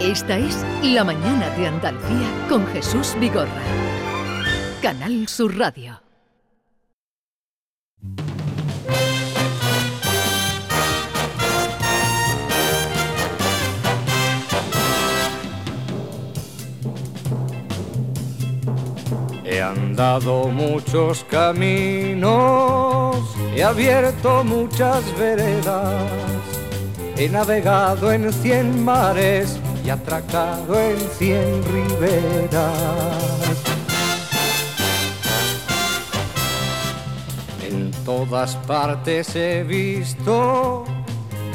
Esta es La Mañana de Andalucía con Jesús Vigorra. Canal Sur Radio. He andado muchos caminos, he abierto muchas veredas, he navegado en cien mares y atracado en cien riberas. En todas partes he visto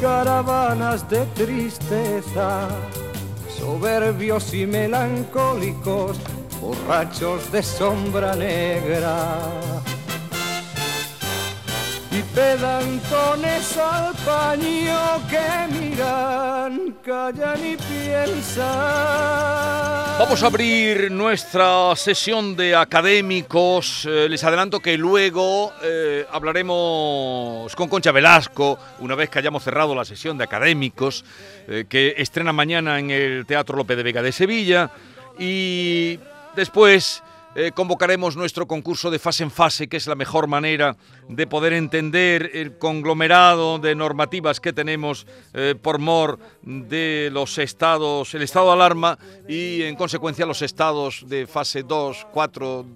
caravanas de tristeza, soberbios y melancólicos, borrachos de sombra negra y pedantones al paño que miran, callan y piensan. Vamos a abrir nuestra sesión de académicos. Eh, les adelanto que luego eh, hablaremos con Concha Velasco, una vez que hayamos cerrado la sesión de académicos, eh, que estrena mañana en el Teatro López de Vega de Sevilla. Y después eh, convocaremos nuestro concurso de fase en fase, que es la mejor manera de poder entender el conglomerado de normativas que tenemos eh, por mor de los estados, el estado de alarma y en consecuencia los estados de fase 2, 4,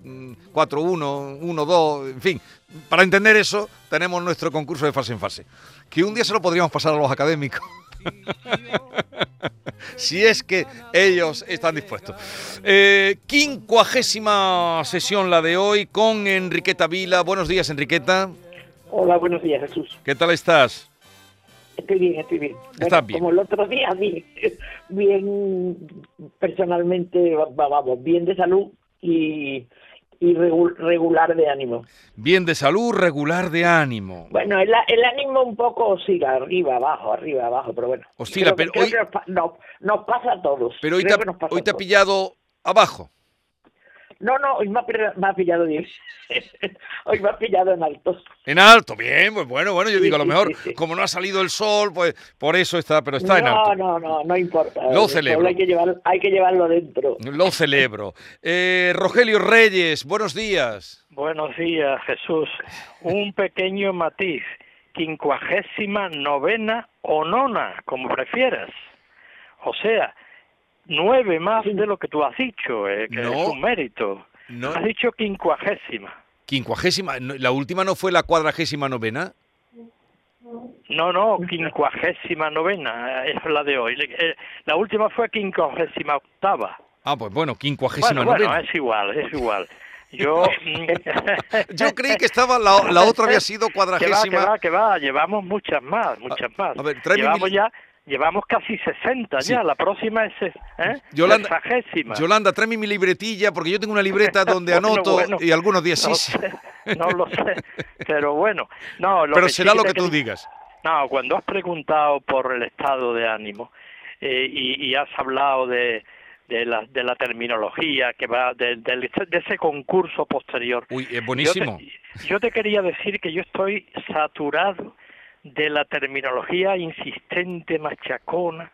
4, 1, 1, 2, en fin. Para entender eso tenemos nuestro concurso de fase en fase, que un día se lo podríamos pasar a los académicos. Si es que ellos están dispuestos. Eh, quincuagésima sesión la de hoy con Enriqueta Vila. Buenos días, Enriqueta. Hola, buenos días, Jesús. ¿Qué tal estás? Estoy bien, estoy bien. Estás bien. Como el otro día, bien, bien personalmente, vamos, bien de salud y, y regu- regular de ánimo. Bien de salud, regular de ánimo. Bueno, el, el ánimo un poco oscila, arriba, abajo, arriba, abajo, pero bueno. Oscila, Creo pero creo hoy- que nos, pa- no- nos pasa a todos. Pero hoy te, ha- hoy te pillado abajo. No, no, hoy me ha, pillado- me ha pillado bien. hoy me ha pillado en altos. En alto, bien, pues bueno, bueno, yo Sí, digo, a lo mejor, sí, sí. como no ha salido el sol, pues por eso está, pero está en no, alto. no, no, no importa. Lo El celebro. Hay que, llevar, hay que llevarlo dentro. Lo celebro. Eh, Rogelio Reyes, buenos días. Buenos días, Jesús. Un pequeño matiz. Quincuagésima novena o nona, como prefieras. O sea, nueve más de lo que tú has dicho, eh, que No. es un mérito. No. Has dicho quincuagésima. Quincuagésima, la última no fue la cuadragésima novena. No, no, quincuagésima novena es la de hoy. Eh, La última fue quincuagésima octava. Ah, pues bueno, quincuagésima Bueno, bueno, novena. es igual, es igual. Yo... mm, Yo creí que estaba la, la otra había sido Que va, que cuadragésima. va, que va, llevamos muchas más, muchas más. a ver, llevamos mi- ya, llevamos casi 60 Sí. ya, la próxima es, ¿eh? Yolanda, Sexagésima. Yolanda, tráeme mi libretilla, porque yo tengo una libreta donde anoto bueno. y algunos días no, sí. sé, no lo sé, pero bueno, no, lo Pero que sí será lo que tú digas. No, cuando has preguntado por el estado de ánimo eh, y, y has hablado de, de, la, de la terminología que va de, de ese concurso posterior, Uy, es buenísimo. Yo te, yo te quería decir que yo estoy saturado de la terminología insistente, machacona,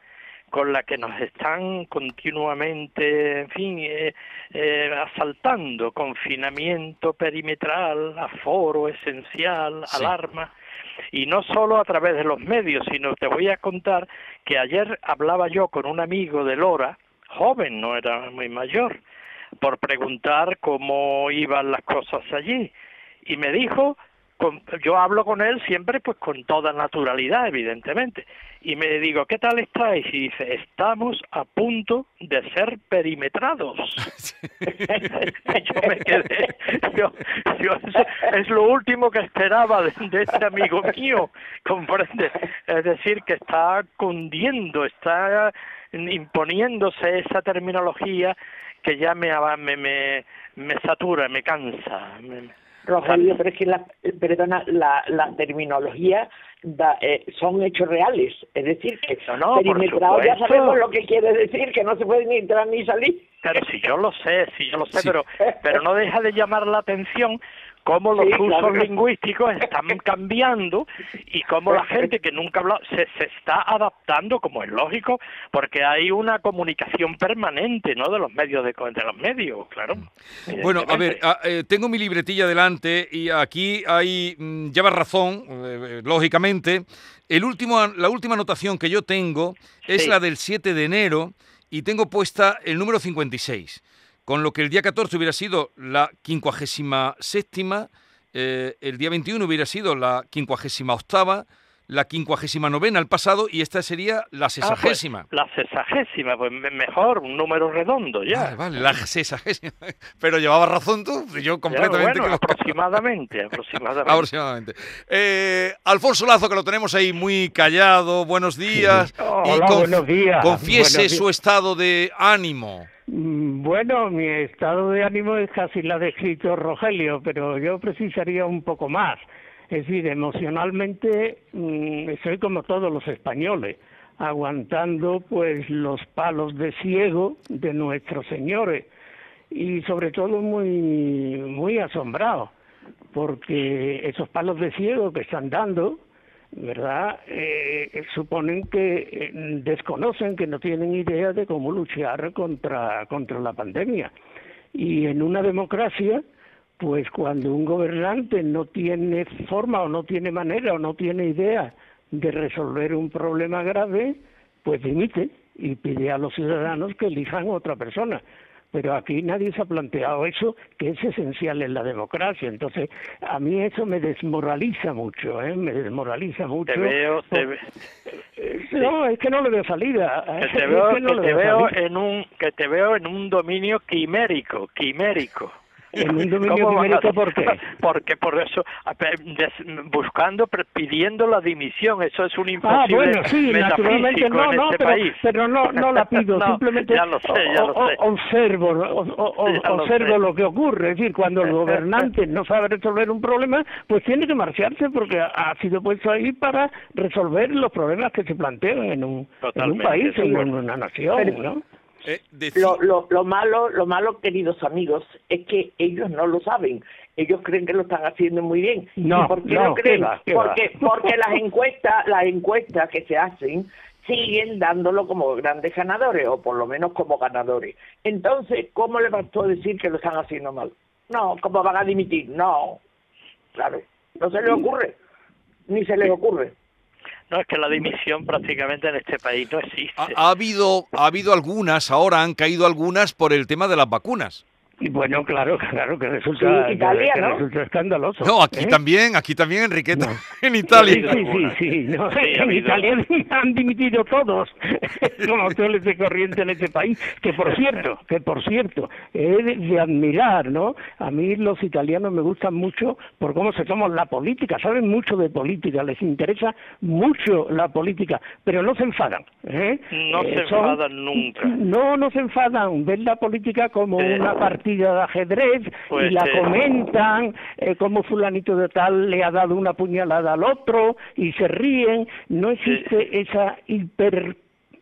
con la que nos están continuamente, en fin, eh, eh, asaltando, confinamiento perimetral, aforo esencial, Sí. alarma, y no solo a través de los medios, sino te voy a contar que ayer hablaba yo con un amigo de Lora, joven, no era muy mayor, por preguntar cómo iban las cosas allí. Y me dijo, con- yo hablo con él siempre pues con toda naturalidad, evidentemente. Y me digo, ¿qué tal estáis? Y dice, estamos a punto de ser perimetrados. yo me quedé, yo, yo es lo último que esperaba de, de este amigo mío, comprende. Es decir, que está cundiendo, está imponiéndose esa terminología que ya me, me, me, me satura, me cansa. me- Rogelio, pero es que la, perdona, la, la terminología da, eh, son hechos reales. Es decir, que No, no, perimetrado ya sabemos lo que quiere decir, que no se puede ni entrar ni salir. Pero si yo lo sé, si yo lo sé, Sí. pero pero no deja de llamar la atención cómo los Sí, usos claro. lingüísticos están cambiando y cómo la gente que nunca habla se, se está adaptando, como es lógico, porque hay una comunicación permanente, ¿no? De los medios de, de los medios, claro. Bueno, a ver, a- eh, tengo mi libretilla delante y aquí hay, mm, lleva razón, eh, eh, lógicamente. El último, la última anotación que yo tengo es Sí. la del 7 de enero y tengo puesta el número 56, con lo que el día 14 hubiera sido la 57 eh, el día 21 hubiera sido la 58 la 59 el pasado y esta sería la Ah, pues, sesagésima. la sesagésima, pues me- mejor, un número redondo ya. Vale, vale, la sesagésima. Pero llevabas razón tú, yo Ya, completamente bueno, equivocado. aproximadamente, aproximadamente. Aproximadamente. Eh, Alfonso Lazo, que lo tenemos ahí muy callado, buenos días. Hola, buenos días. Confiese Buenos días. su estado de ánimo. Mm, Bueno, mi estado de ánimo es casi la de escrito Rogelio, pero yo precisaría un poco más. Es decir, emocionalmente mm, soy como todos los españoles, aguantando pues los palos de ciego de nuestros señores y sobre todo muy muy asombrado porque esos palos de ciego que están dando ¿verdad? Eh, suponen que eh, desconocen, que no tienen idea de cómo luchar contra, contra la pandemia. Y en una democracia, pues cuando un gobernante no tiene forma o no tiene manera o no tiene idea de resolver un problema grave, pues dimite y pide a los ciudadanos que elijan otra persona. Pero aquí nadie se ha planteado eso, que es esencial en la democracia. Entonces, a mí eso me desmoraliza mucho, ¿eh? Me desmoraliza mucho. Te veo, te, por- ve- Eh, No, es que no le veo salida. que te Es veo, que no que le te veo veo salida. en un, que te veo en un dominio quimérico, quimérico. En un dominio ¿Cómo van a- quimérico, ¿por qué? Porque por eso, buscando, pidiendo la dimisión, eso es un Ah, imposible bueno, sí, naturalmente metafísico no, no, este pero, pero no, no la pido, No, simplemente ya lo sé, ya lo o- o- sé. observo, o- o- Ya observo lo que ocurre, es decir, cuando el gobernante no sabe resolver un problema, pues tiene que marcharse porque ha- sido puesto ahí para resolver los problemas que se plantean en un, en un país, de en una nación, Pero- ¿no? Eh, Lo, lo, lo malo, lo malo, queridos amigos, es que ellos no lo saben. Ellos creen que lo están haciendo muy bien. No, ¿Y por qué no, lo creen? qué va, qué va. porque, porque las encuestas, las encuestas que se hacen siguen dándolo como grandes ganadores, o por lo menos como ganadores. Entonces, ¿cómo le vas tú a decir que lo están haciendo mal? No, ¿cómo van a dimitir? No, claro, no se les ocurre, ni se les ocurre. No, es que la dimisión prácticamente en este país no existe. ha, ha habido, ha habido algunas, ahora han caído algunas por el tema de las vacunas. Y bueno, claro, claro que resulta, Sí, Italia, que ¿no? resulta escandaloso. No, aquí ¿eh? también, aquí también, Enriqueta, No. en Italia. sí, sí, sí, no, Sí, ha en. Italia han dimitido todos, como suele de corriente en este país, que por cierto, que por cierto, es de, de admirar, ¿no? A mí los italianos me gustan mucho por cómo se toman la política, saben mucho de política, les interesa mucho la política, pero no se enfadan. ¿eh? No se enfadan nunca. No, no se enfadan, ven la política como Eh, una partida de ajedrez pues, y la eh, comentan, eh, como fulanito de tal le ha dado una puñalada al otro y se ríen. No existe esa hiper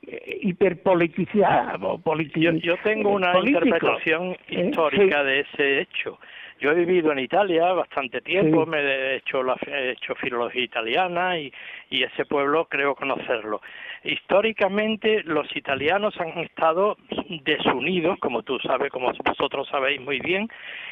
eh, hiperpoliticidad o politi- Yo, yo tengo una político. interpretación ¿Eh? histórica Sí. de ese hecho. Yo he vivido en Italia bastante tiempo, Sí. me he hecho, la, he hecho filología italiana y, y ese pueblo creo conocerlo. Históricamente los italianos han estado desunidos, como tú sabes, como vosotros sabéis muy bien,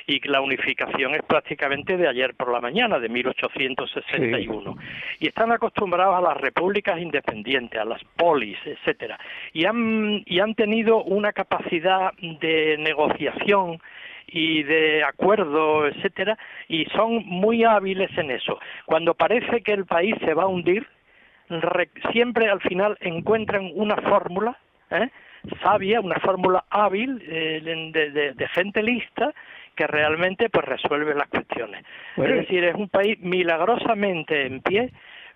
y la unificación es prácticamente de ayer por la mañana, de 1861. Y están acostumbrados a las repúblicas independientes, a las polis, etcétera. Y han, y han tenido una capacidad de negociación y de acuerdo, etcétera, y son muy hábiles en eso. Cuando parece que el país se va a hundir, re- siempre al final encuentran una fórmula ¿eh? sabia, una fórmula hábil eh, de, de- de gente lista que realmente pues resuelve las cuestiones. Bueno. Es decir, es un país milagrosamente en pie,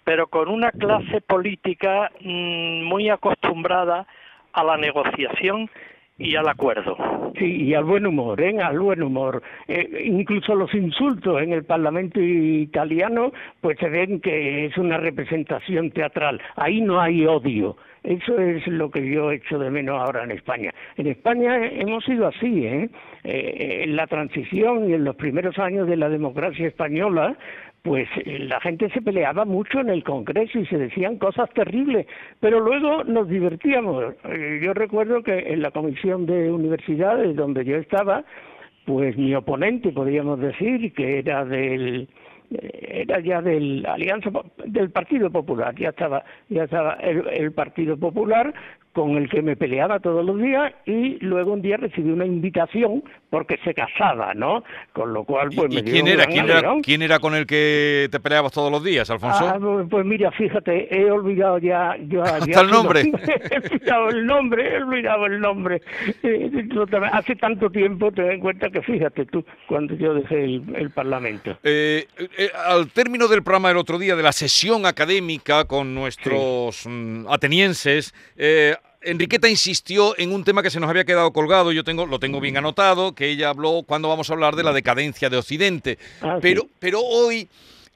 pero con una clase política mm, muy acostumbrada a la negociación y al acuerdo. Sí, y al buen humor, ¿eh? al buen humor. Eh, incluso los insultos en el Parlamento italiano, pues se ven que es una representación teatral. Ahí no hay odio. Eso es lo que yo echo de menos ahora en España. En España hemos sido así, ¿eh? eh en la transición y en los primeros años de la democracia española, pues eh, la gente se peleaba mucho en el Congreso y se decían cosas terribles, pero luego nos divertíamos. Eh, yo recuerdo que en la comisión de universidades donde yo estaba, pues mi oponente, podríamos decir, que era del eh, era ya del Alianza del Partido Popular, ya estaba ya estaba el Partido Popular con el que me peleaba todos los días y luego un día recibí una invitación porque se casaba, ¿no? Con lo cual, pues me quién era? ¿Quién era, ¿Quién era con el que te peleabas todos los días, Alfonso? Ah, pues, pues mira, fíjate, he olvidado ya... Hasta el nombre. he olvidado el nombre, he olvidado el nombre. Eh, hace tanto tiempo te das cuenta que fíjate tú, cuando yo dejé el, Parlamento. Eh, eh, al término del programa del otro día, de la sesión académica con nuestros mm, atenienses, eh, Enriqueta insistió en un tema que se nos había quedado colgado, yo tengo, lo tengo bien anotado, que ella habló cuando vamos a hablar de la decadencia de Occidente. Ah, pero, pero hoy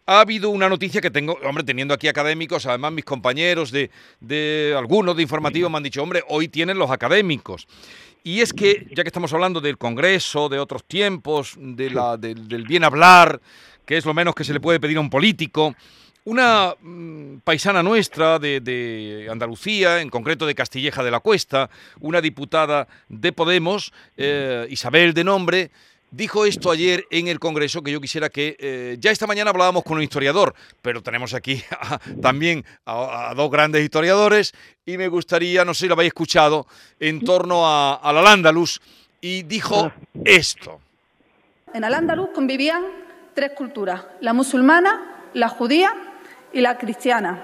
ha habido una noticia que tengo, hombre, teniendo aquí académicos, además mis compañeros de, de algunos de informativos me han dicho, hombre, hoy tienen los académicos. Y es que, ya que estamos hablando del Congreso, de otros tiempos, de la, del bien hablar, que es lo menos que se le puede pedir a un político, una mm, paisana nuestra de, Andalucía, en concreto de Castilleja de la Cuesta, una diputada de Podemos, eh, Isabel de nombre, dijo esto ayer en el Congreso, que yo quisiera que eh, ya esta mañana hablábamos con un historiador, pero tenemos aquí también a, dos grandes historiadores y me gustaría, no sé si lo habéis escuchado, en torno a, al Al-Ándalus, y dijo esto. En Al-Ándalus convivían tres culturas, la musulmana, la judía y la cristiana.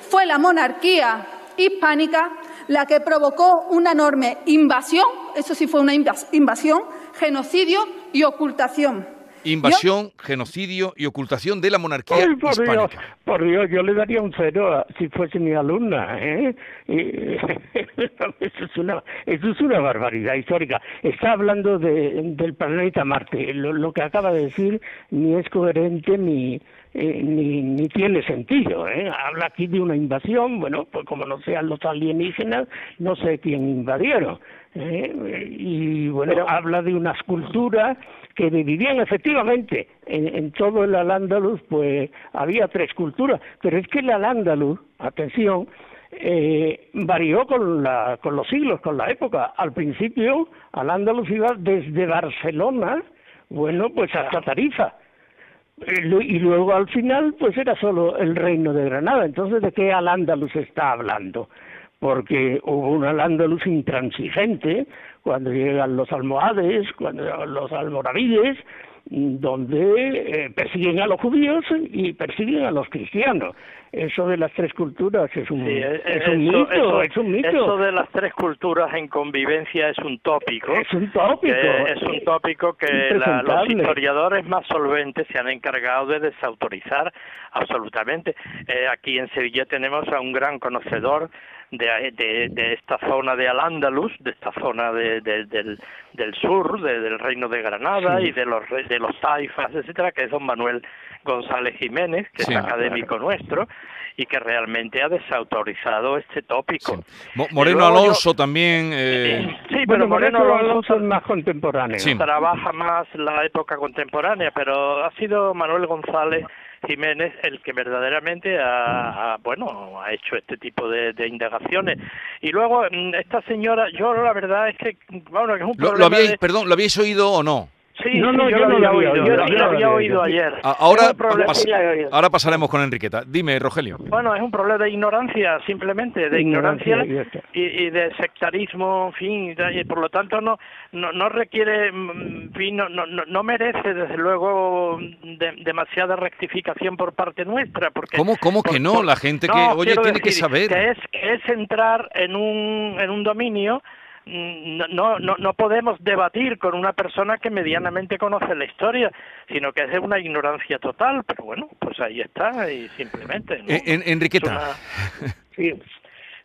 Fue la monarquía hispánica la que provocó una enorme invasión, eso sí fue una invasión, genocidio y ocultación. Invasión, genocidio y ocultación de la monarquía por hispánica. Dios, por Dios, yo le daría un cero si fuese mi alumna. ¿eh? eso, es una, eso es una barbaridad histórica. Está hablando de, del planeta Marte. lo que acaba de decir ni es coherente ni, eh, ni, ni, tiene sentido. ¿eh? Habla aquí de una invasión, bueno, pues como no sean los alienígenas, no sé quién invadieron. ¿eh? Y bueno, habla de unas culturas que vivían efectivamente en, todo el Al-Ándalus, pues había tres culturas, pero es que el Al-Ándalus, atención, eh, varió con, la, con los siglos, con la época. Al principio, Al-Ándalus iba desde Barcelona, bueno, pues hasta Tarifa y luego al final pues era solo el reino de Granada. Entonces, ¿de qué al-Ándalus está hablando? Porque hubo un al-Ándalus intransigente cuando llegan los almohades, cuando llegan los almoravides, donde eh, persiguen a los judíos y persiguen a los cristianos. Eso de las tres culturas es un, es un mito, es un mito. Eso de las tres culturas en convivencia es un tópico. Es un tópico. es un tópico que los historiadores más solventes se han encargado de desautorizar absolutamente. Eh, aquí en Sevilla tenemos a un gran conocedor de, de, esta zona de Al-Ándalus, de esta zona de, del, del sur, del reino de Granada y de los de los taifas, etcétera, que es don Manuel González Jiménez, que es académico nuestro y que realmente ha desautorizado este tópico. Moreno Alonso también. Eh... Sí, pero Moreno, Alonso es más contemporáneo. Trabaja más la época contemporánea, pero ha sido Manuel González Jiménez el que verdaderamente ha, bueno ha hecho este tipo de, indagaciones. Y luego mm, esta señora yo la verdad es que bueno que es un ¿Lo, habéis, perdón lo habéis oído o no Sí, no, no, yo, no lo había oído, yo, lo había oído ayer. Ahora, ahora pasaremos con Enriqueta. Dime, Rogelio. Bueno, es un problema de ignorancia, simplemente, de ignorancia, y, de sectarismo, en fin, y por lo tanto no no, no requiere, en fin, no, no, no merece, desde luego, demasiada rectificación por parte nuestra. Porque, ¿Cómo, cómo que no? La gente que, oye, tiene que saber. Que es, que es entrar en un, en un dominio no, no, no podemos debatir con una persona que medianamente conoce la historia, sino que es una ignorancia total, pero bueno, pues ahí está y simplemente. En, Enriqueta. Sí,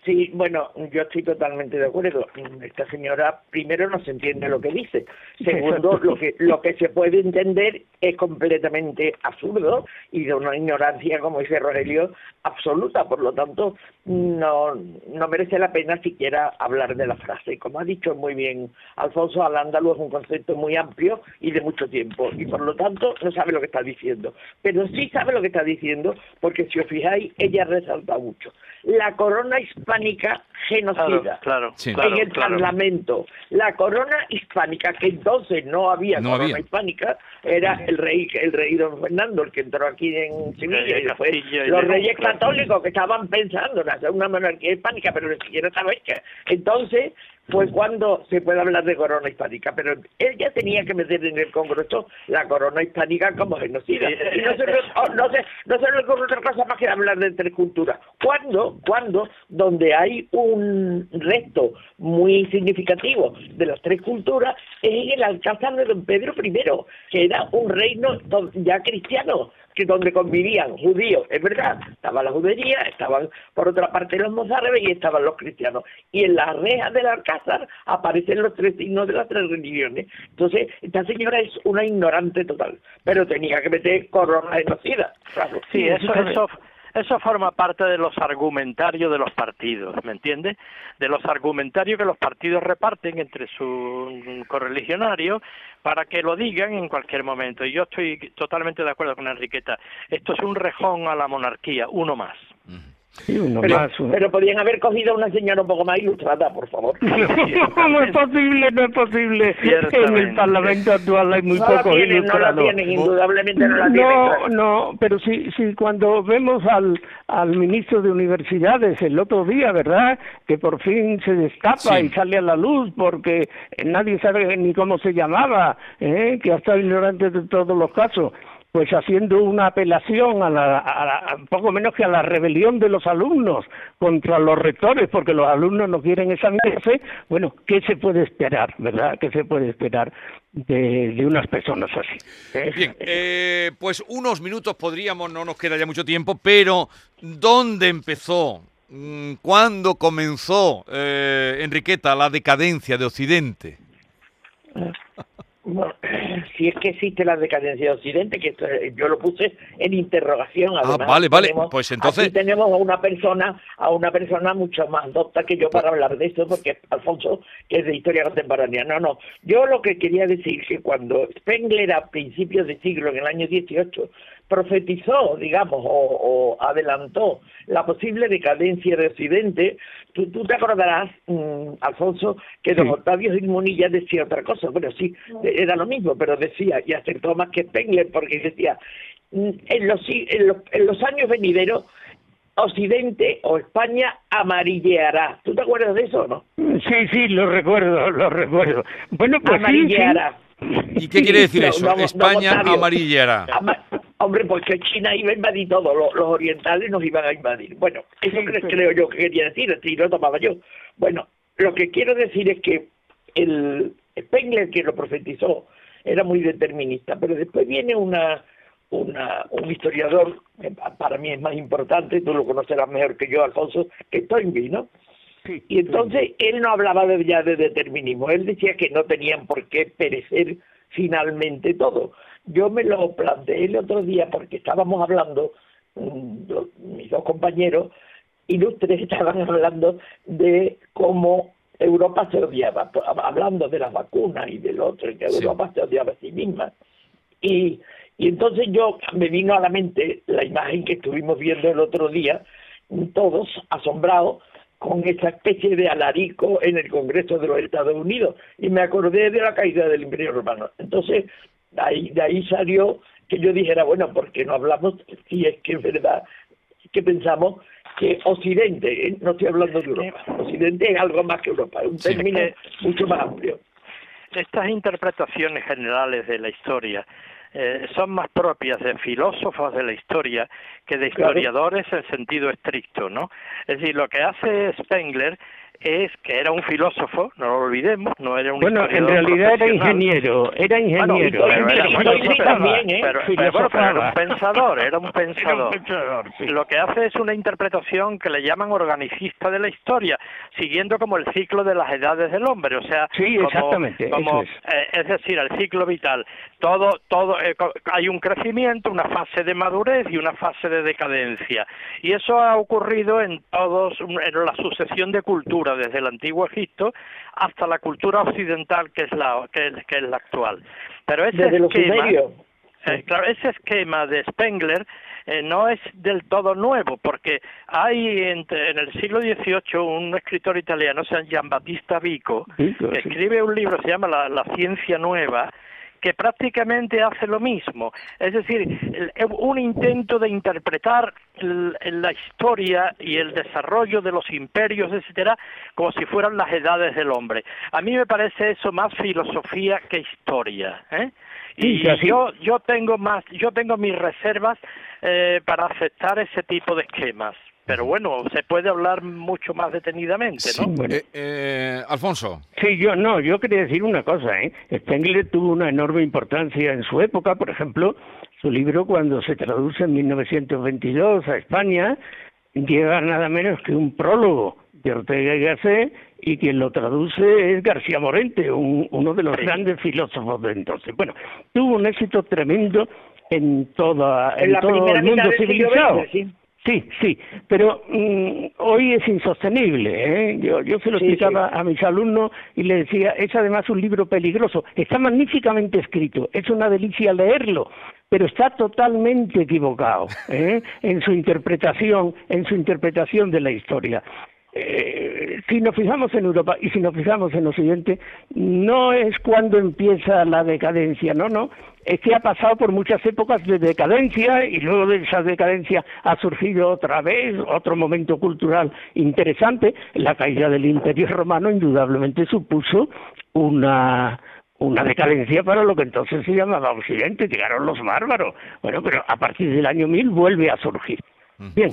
Sí, bueno, yo estoy totalmente de acuerdo. Esta señora, primero, no se entiende lo que dice. Segundo, lo que lo que se puede entender es completamente absurdo y de una ignorancia, como dice Rogelio, absoluta. Por lo tanto, no, no merece la pena siquiera hablar de la frase. Como ha dicho muy bien Alfonso, al ándalo es un concepto muy amplio y de mucho tiempo. Y por lo tanto, no sabe lo que está diciendo. Pero sí sabe lo que está diciendo porque, si os fijáis, ella resalta mucho. La corona hispánica genocida. Claro, en el Parlamento. La corona hispánica, que entonces no había corona hispánica, era el rey el rey don Fernando, el que entró aquí en Sevilla, y después los reyes católicos que estaban pensando en hacer una monarquía hispánica, pero ni siquiera estaban hecha. Entonces, fue cuando se puede hablar de corona hispánica, pero él ya tenía que meter en el Congreso la corona hispánica como genocida. Y no se, oh, no, se, no se le ocurre otra cosa más que hablar de tres culturas. ¿Cuándo? Cuando, donde hay un resto muy significativo de las tres culturas, es en el Alcázar de don Pedro I, que era un reino ya cristiano, que donde convivían judíos, es verdad, estaba la judería, estaban por otra parte los mozárabes y estaban los cristianos. Y en las rejas del Alcázar aparecen los tres signos de las tres religiones. Entonces, esta señora es una ignorante total, pero tenía que meter corona genocida. Claro. Sí, eso, eso, eso forma parte de los argumentarios de los partidos, ¿me entiendes? De los argumentarios que los partidos reparten entre sus correligionarios para que lo digan en cualquier momento. Y yo estoy totalmente de acuerdo con Enriqueta. Esto es un rejón a la monarquía, uno más pero, podían haber cogido a una señora un poco más ilustrada, por favor. no, es posible, no es posible. En el Parlamento actual hay muy poco No la tienen, indudablemente no la tienen. No, no, pero sí, sí, cuando vemos al, al ministro de Universidades el otro día, ¿verdad? Que por fin se destapa y sale a la luz porque nadie sabe ni cómo se llamaba, ¿eh? que ha estado ignorante de todos los casos pues haciendo una apelación a, la, poco menos que a la rebelión de los alumnos contra los rectores, porque los alumnos no quieren examinarse, bueno, ¿qué se puede esperar, verdad? ¿Qué se puede esperar de, unas personas así? ¿Eh? Bien, eh, pues unos minutos podríamos, no nos queda ya mucho tiempo, pero ¿dónde empezó? Mm, ¿Cuándo comenzó, eh, Enriqueta, la decadencia de Occidente? Bueno, si es que existe la decadencia de Occidente, que yo lo puse en interrogación. ah, vale, vale. pues entonces. Aquí tenemos a una persona, a una persona mucho más docta que yo para hablar de esto, porque Alfonso, que es de historia contemporánea. No, no. Yo lo que quería decir que cuando Spengler a principios de siglo, en el año 18, profetizó, digamos, o, adelantó la posible decadencia de Occidente, tú, te acordarás, mm, Alfonso, que don Octavio Gilmunilla decía otra cosa, bueno, sí, era lo mismo, pero decía, y acertó más que Spengler, porque decía, mm, en los, en los, en los años venideros, Occidente o España amarilleará. ¿Tú te acuerdas de eso o no? Sí, sí, lo recuerdo, lo recuerdo. Bueno, pues amarilleará. ¿Y qué quiere decir eso? España amarilleará. Hombre, porque China iba a invadir todo, los, orientales nos iban a invadir. Bueno, eso creo, yo que quería decir, si lo tomaba yo. Bueno, lo que quiero decir es que el Spengler, que lo profetizó, era muy determinista, pero después viene una, una, un historiador, para mí es más importante, tú lo conocerás mejor que yo, Alfonso, que Toynbee, ¿no? y entonces él no hablaba de, ya de determinismo, él decía que no tenían por qué perecer finalmente todo, yo me lo planteé el otro día porque estábamos hablando, mm, mis dos compañeros ilustres estaban hablando de cómo Europa se odiaba, hablando de las vacunas y del otro, que Europa se odiaba a sí misma. Y, y entonces yo me vino a la mente la imagen que estuvimos viendo el otro día, todos asombrados con esa especie de alarico en el Congreso de los Estados Unidos y me acordé de la caída del Imperio Romano. Entonces ahí, de ahí salió que yo dijera, bueno, ¿por qué no hablamos si es que es verdad que pensamos que Occidente, ¿eh? no estoy hablando de Europa, Occidente es algo más que Europa, es un término mucho más amplio. Estas interpretaciones generales de la historia eh, son más propias de filósofos de la historia que de historiadores en sentido estricto, ¿no? Es decir, lo que hace Spengler es que era un filósofo, no lo olvidemos, no era un Bueno, en realidad era ingeniero, era ingeniero. Bueno, era bueno, ingeniero, pero- también, ¿eh? pero- pero- bueno, pero era un pensador, era un Era un pensador. sí. Lo que hace es una interpretación que le llaman organicista de la historia, siguiendo como el ciclo de las edades del hombre, o sea, Sí, como- exactamente, como, eh, es decir, el ciclo vital. Todo, todo, eh, hay un crecimiento, una fase de madurez y una fase de decadencia, y eso ha ocurrido en todos, en la sucesión de culturas desde el antiguo Egipto hasta la cultura occidental que es la que es, que es la actual. Pero ese Desde esquema, eh, claro, ese esquema de Spengler eh, no es del todo nuevo, porque hay en el siglo XVIII un escritor italiano, llama Giambattista Vico, Vico, que sí. escribe un libro, se llama La, la ciencia nueva, que prácticamente hace lo mismo. Es decir, un intento de interpretar la historia y el desarrollo de los imperios, etcétera, como si fueran las edades del hombre. A mí me parece eso más filosofía que historia. ¿eh? Y yo, yo tengo más, yo tengo mis reservas eh, para aceptar ese tipo de esquemas. Pero bueno, se puede hablar mucho más detenidamente, ¿no? Bueno. Eh, eh, Alfonso. Sí, yo no, yo quería decir una cosa, ¿eh? Spengler tuvo una enorme importancia en su época, por ejemplo, su libro cuando se traduce en 1922 a España lleva nada menos que un prólogo de Ortega y Gasset y quien lo traduce es García Morente, un- uno de los Sí. grandes filósofos de entonces. Bueno, tuvo un éxito tremendo en toda En la todo primera el mundo mitad del siglo civilizado. XX, sí. Sí, sí, pero mm, hoy es insostenible. ¿eh? Yo, yo se lo Sí, explicaba a mis alumnos y le decía, es además un libro peligroso. Está magníficamente escrito, es una delicia leerlo, pero está totalmente equivocado ¿eh? en su interpretación, en su interpretación de la historia. Eh, si nos fijamos en Europa y si nos fijamos en Occidente, no es cuando empieza la decadencia, no, no, es que ha pasado por muchas épocas de decadencia y luego de esa decadencia ha surgido otra vez otro momento cultural interesante. La caída del Imperio Romano indudablemente supuso una una decadencia para lo que entonces se llamaba Occidente, llegaron los bárbaros. Bueno, pero a partir del año 1000 vuelve a surgir. Bien,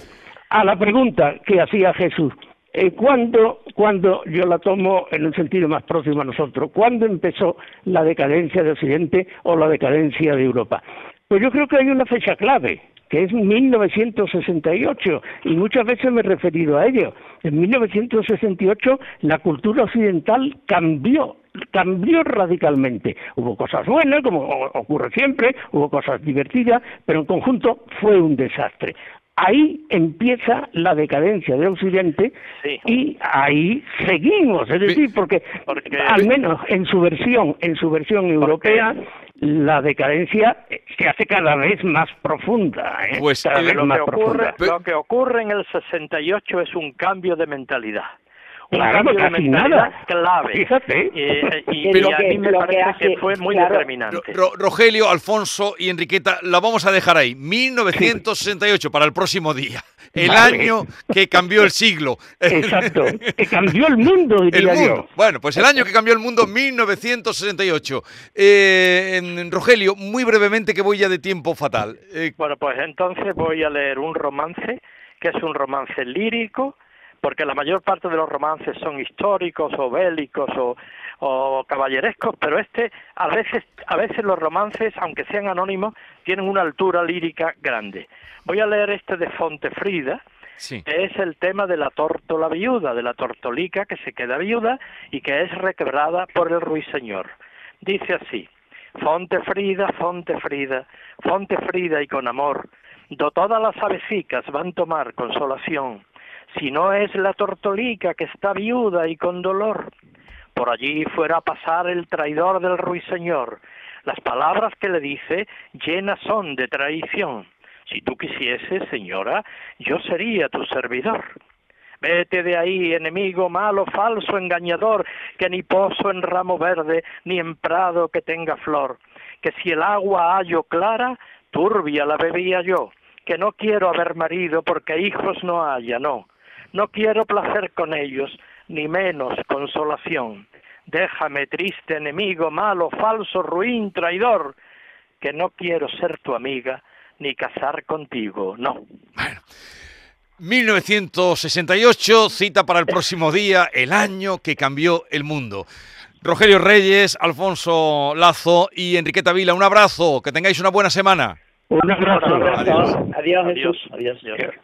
a la pregunta que hacía Jesús, eh, ¿cuándo, cuándo, yo la tomo en un sentido más próximo a nosotros, cuándo empezó la decadencia de Occidente o la decadencia de Europa? Pues yo creo que hay una fecha clave, que es 1968, y muchas veces me he referido a ello. En 1968 la cultura occidental cambió, cambió radicalmente. Hubo cosas buenas, como ocurre siempre, hubo cosas divertidas, pero en conjunto fue un desastre. Ahí empieza la decadencia de Occidente Sí. y ahí seguimos, es decir, porque, Porque- al menos en su versión, en su versión europea, la decadencia se hace cada vez más profunda, ¿eh? Pues, cada vez lo que más ocurre, profunda. lo que ocurre en el 68 es un cambio de mentalidad. Un Claro, cambio de casi nada. clave. Fíjate. Eh, y, Pero y a que- mí me que parece que, hace- fue muy claro. determinante. Ro- Ro- Rogelio, Alfonso y Enriqueta, la vamos a dejar ahí. 1968 para el próximo día. El Vale. año que cambió el siglo. Exacto, que cambió el mundo, El diría mundo. yo. Bueno, pues el año que cambió el mundo, 1968. Eh, en- Rogelio, muy brevemente que voy ya de tiempo fatal. Eh, Bueno, pues entonces voy a leer un romance que es un romance lírico, porque la mayor parte de los romances son históricos o bélicos o, o caballerescos, pero este a veces a veces los romances, aunque sean anónimos, tienen una altura lírica grande. Voy a leer este de Fontefrida, sí. que es el tema de la tórtola viuda, de la tortolica que se queda viuda y que es requebrada por el ruiseñor. Dice así: Fonte Frida, Fonte Frida, Fonte Frida y con amor, do todas las avecicas van tomar consolación, si no es la tortolica que está viuda y con dolor. Por allí fuera a pasar el traidor del ruiseñor. Las palabras que le dice llenas son de traición. Si tú quisieses, señora, yo sería tu servidor. Vete de ahí, enemigo malo, falso, engañador, que ni pozo en ramo verde, ni en prado que tenga flor, que si el agua hallo clara, turbia la bebía yo, que no quiero haber marido porque hijos no haya, no, no quiero placer con ellos, ni menos consolación. Déjame, triste enemigo, malo, falso, ruin, traidor, que no quiero ser tu amiga, ni casar contigo, no. 1968, cita para el próximo día, el año que cambió el mundo. Rogelio Reyes, Alfonso Lazo y Enriqueta Vila, un abrazo, que tengáis una buena semana. Un abrazo. Adiós. Adiós, Adiós. Jesús. Adiós.